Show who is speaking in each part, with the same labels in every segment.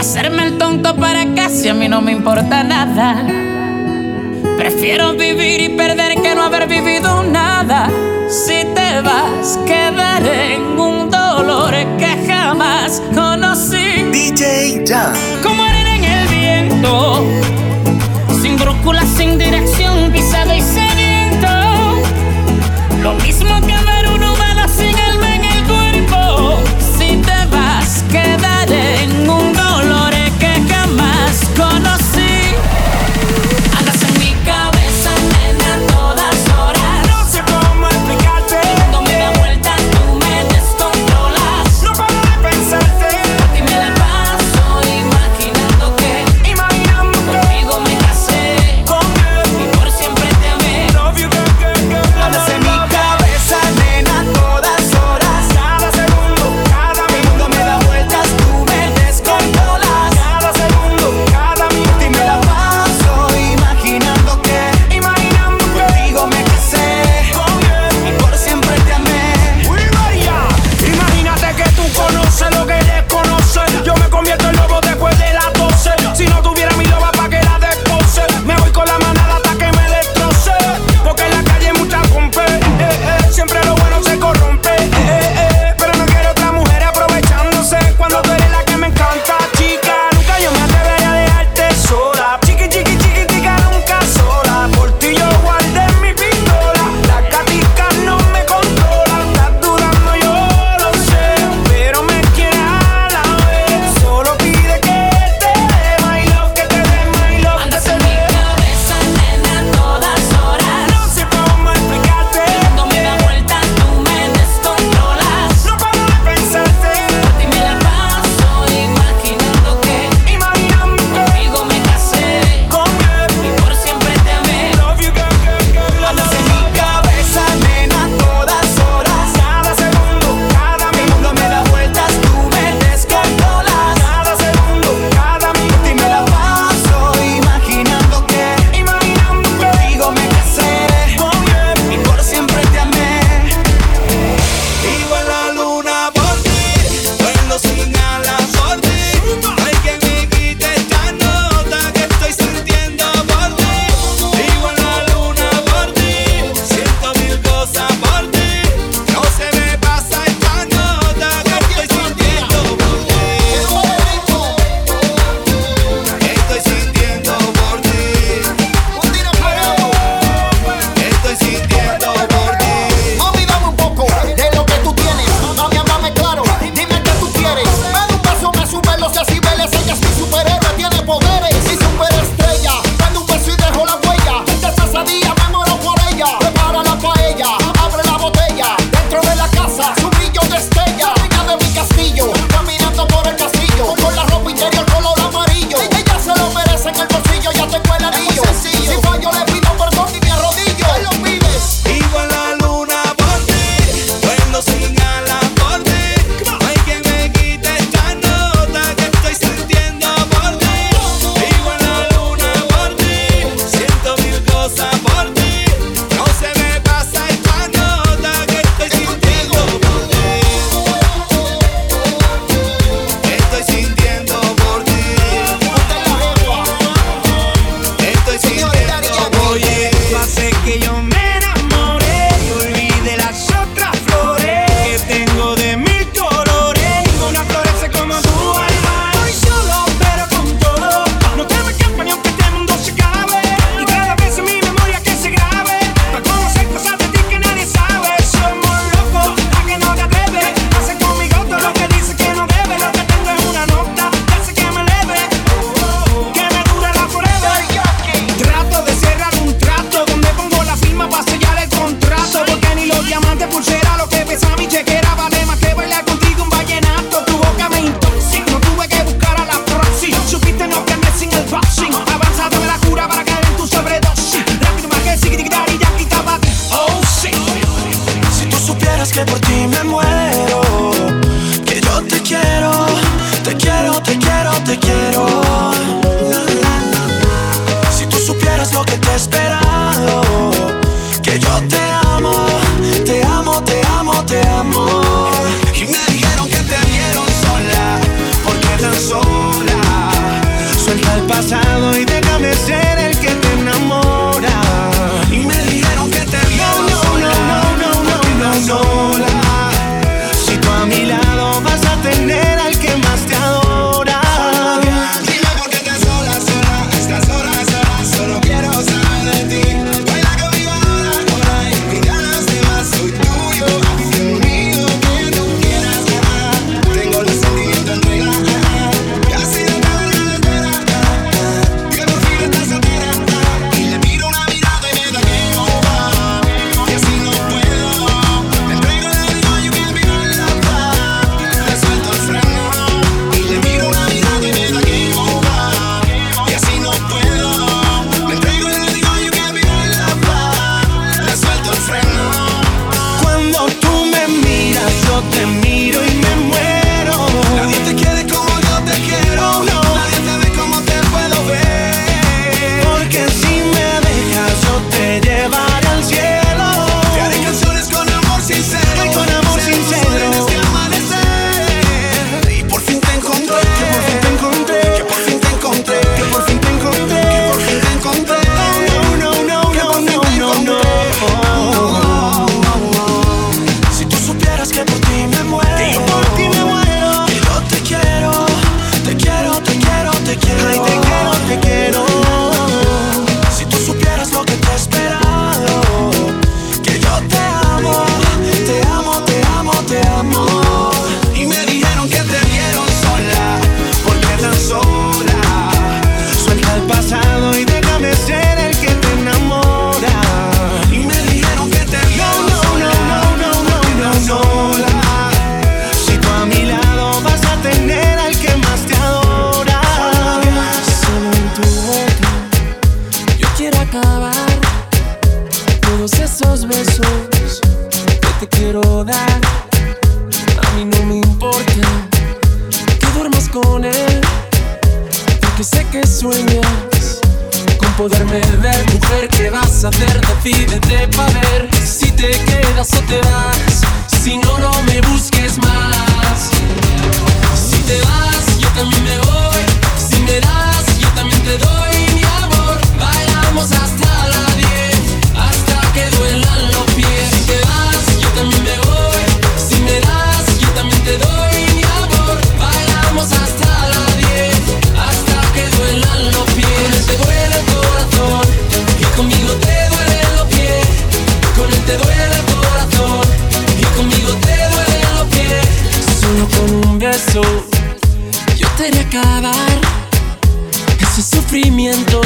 Speaker 1: Hacerme el tonto para casi a mí no me importa nada. Prefiero vivir y perder que no haber vivido nada. Si te vas, quedaré en un dolor que jamás conocí.
Speaker 2: DJ Jan.
Speaker 3: ese sufrimiento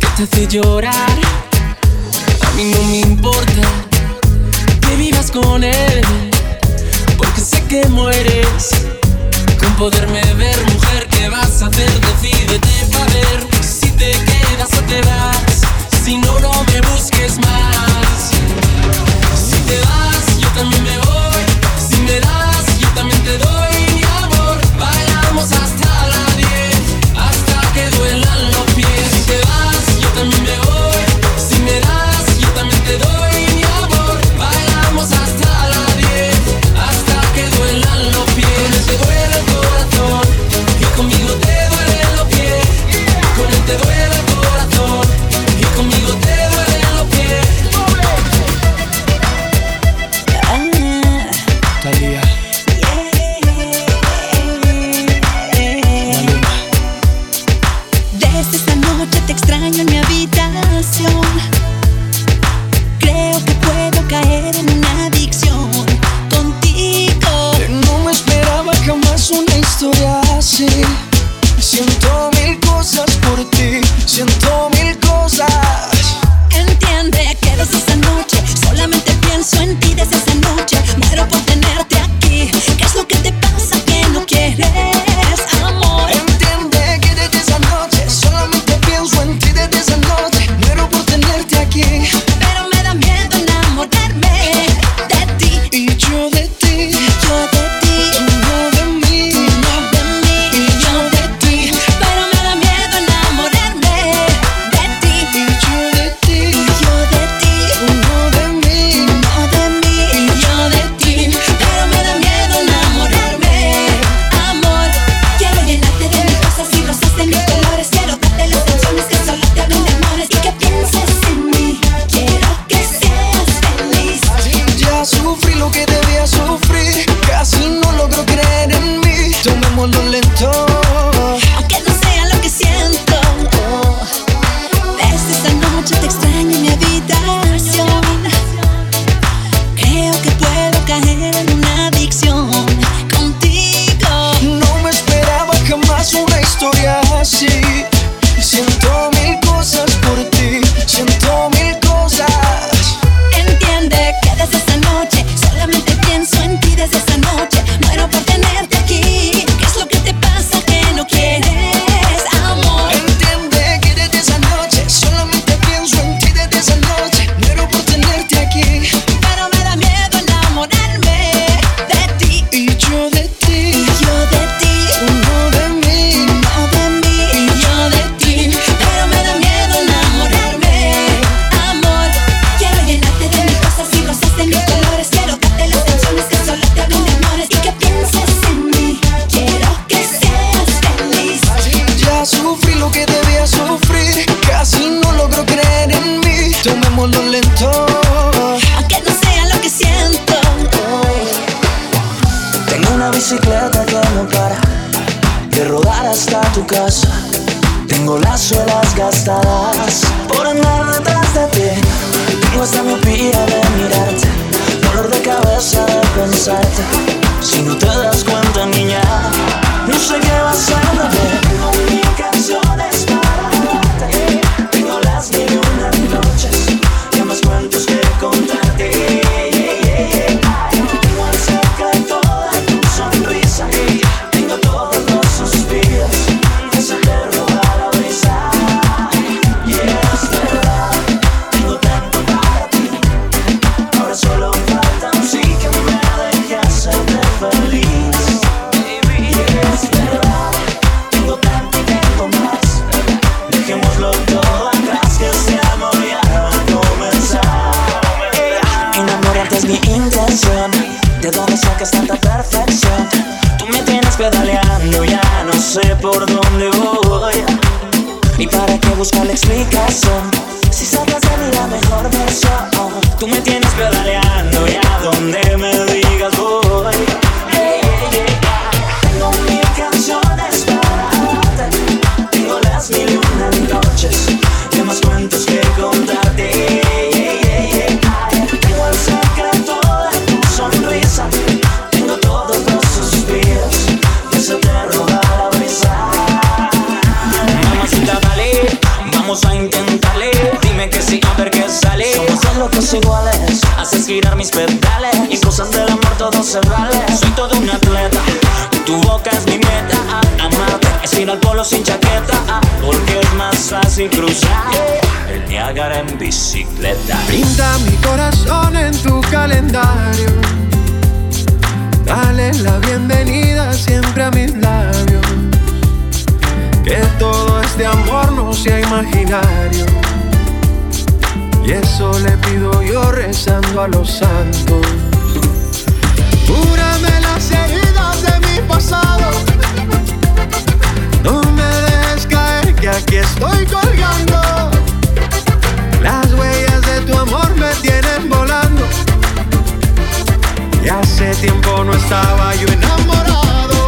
Speaker 3: que te hace llorar. A mí no me importa que vivas con él, porque sé que mueres con poderme ver, mujer. ¿Qué vas a hacer? Decídete para ver si te quedas o te vas. Si no, no me busques más. Si te vas, yo también me voy. Si me das, yo también te doy. Siento mil cosas por ti, siento
Speaker 4: Si no te das cuenta, sweet castle. bicicleta.
Speaker 5: Pinta mi corazón en tu calendario. Dale la bienvenida siempre a mis labios. Que todo este amor no sea imaginario. Y eso le pido yo rezando a los santos. Cúrame las heridas de mi pasado. No me dejes caer que aquí estoy colgando. Las huellas de tu amor me tienen volando. Y hace tiempo no estaba yo enamorado.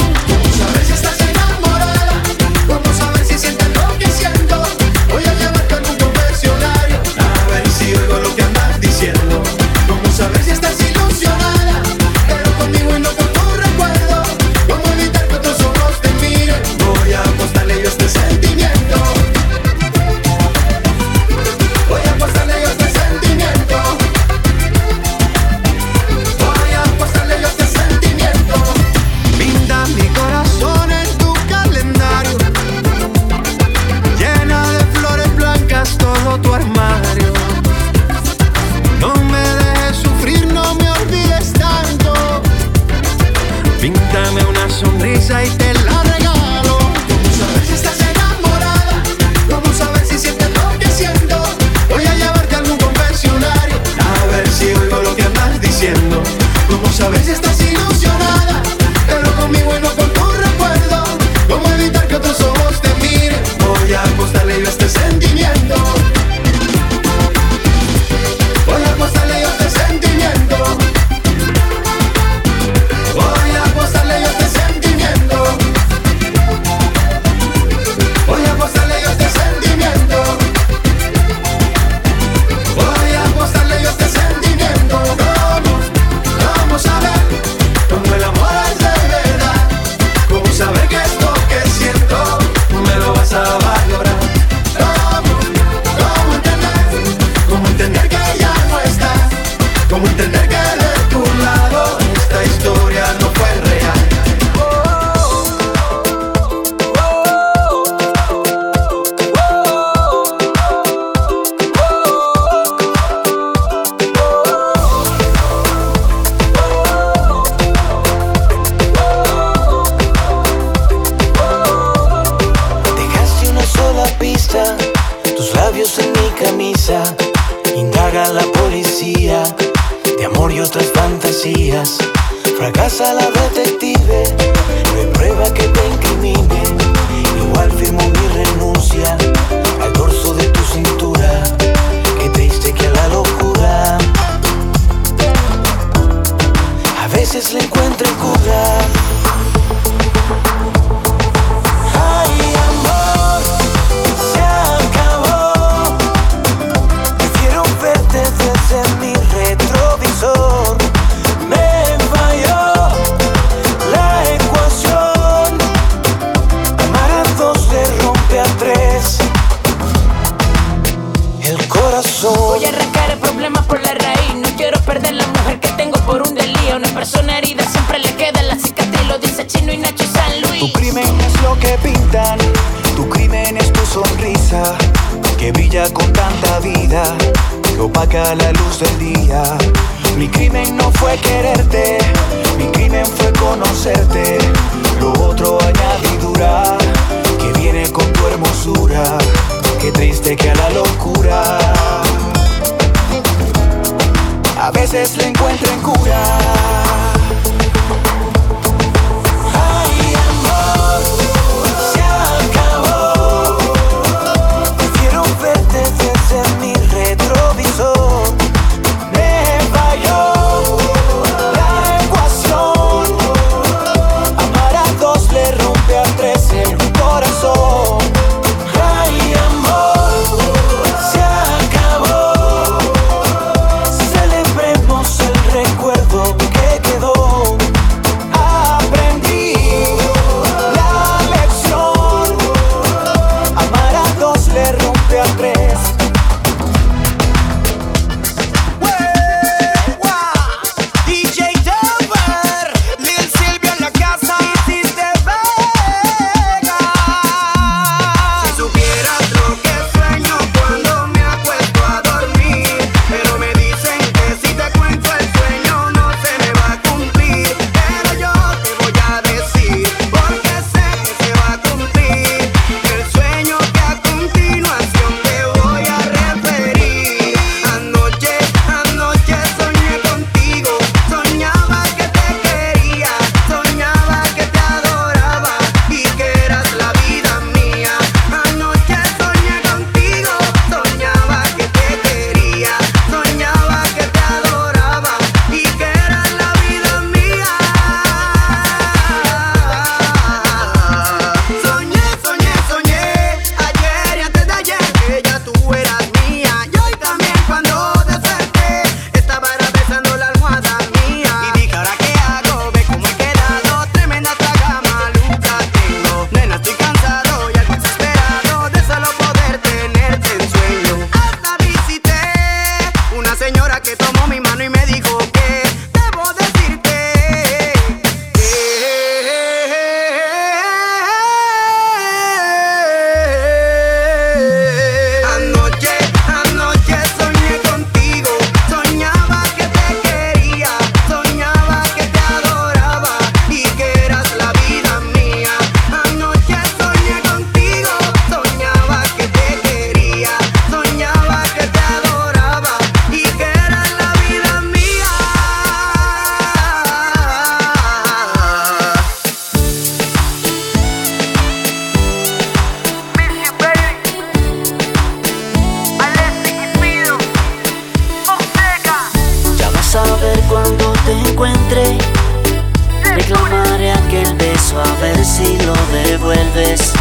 Speaker 4: me
Speaker 2: vuelves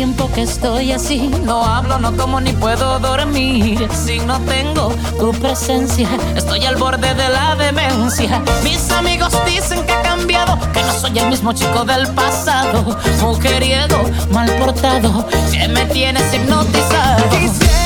Speaker 2: tiempo que estoy así. No hablo, no como ni puedo dormir. Si no tengo tu presencia, estoy al borde de la demencia. Mis amigos dicen que he cambiado, que no soy el mismo chico del pasado. Mujeriego, mal portado, que me tienes hipnotizado.